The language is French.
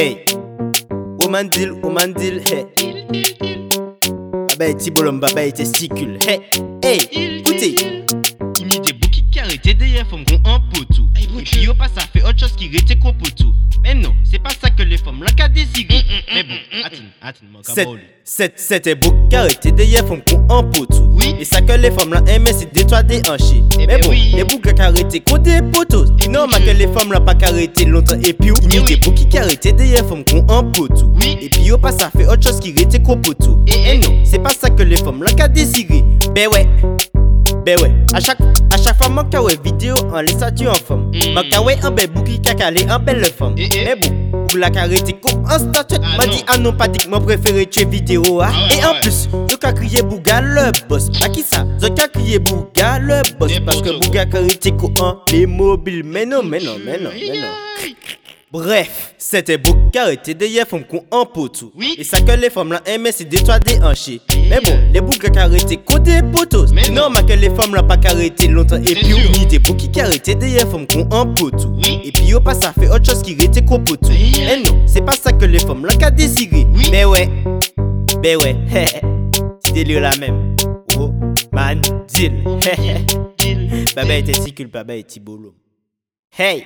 Hey, woman deal, woman deal, hey. Baba est tibolom, baba est testicule, hey. Hey, écoutez. Il y a des bouquets qui arrêtaient derrière femmes qu'on en potou. Et puis yo pas ça fait autre chose qui rétait qu'on potou. Mais non, c'est pas ça là qu'a désiré. Mais bon, attends, attends, mon Cette, cabole. cette, c'était beau arrêté derrière femme qu'on en potou. Oui. Et ça que les femmes là aimaient c'est des toits des hanchés. Eh Mais ben bon, oui. les boucs qui arrêté qu'on des potos. Non, mais que les femmes là pas arrêté longtemps. Et puis, il y a Eh des oui. boucs qui arrêté derrière femme qu'on en potou. Oui. Et puis, yo pas ça fait autre chose qui rétait qu'on potou. Eh, Et eh. non, c'est pas ça que les femmes là qu'a désiré. Ben ouais. Ben ouais, à chaque, à chaque fois, quand ouais vidéo en les statues en femme. Moi, quand ouais un bel a calé en belle femme. Eh, eh. Mais bon, pour la carité, en statue, Ah, m'a dit, ah non, pas dit que moi préféré tuer vidéo. ah. Ah Et en plus, yo ka crié Bouga le boss. À qui ça? Yo ka crié Bouga le boss. Parce que. Bouga carité en les mobiles. Mais non, mais non, mais non, mais non. Bref, c'était Bouga arrêté derrière femmes qu'on en potou. Oui. Et ça que les femmes là aimaient, c'est des toits des hanchés. Mais bon, les Bouga carité qu'on des potos. Non, mais que les femmes là pas carité longtemps. Et C'est puis, on des boucs qui arrêté derrière femmes qu'on en potou. Et puis, yo pas ça fait autre chose qui rete qu'on potou. Oui. Mais non, c'est pas ça que les femmes là qu'a désiré. Oui. Mais ouais, ben ouais, petit délire la même. Oh, man, deal. Baba était si baba est tibolo. Hey!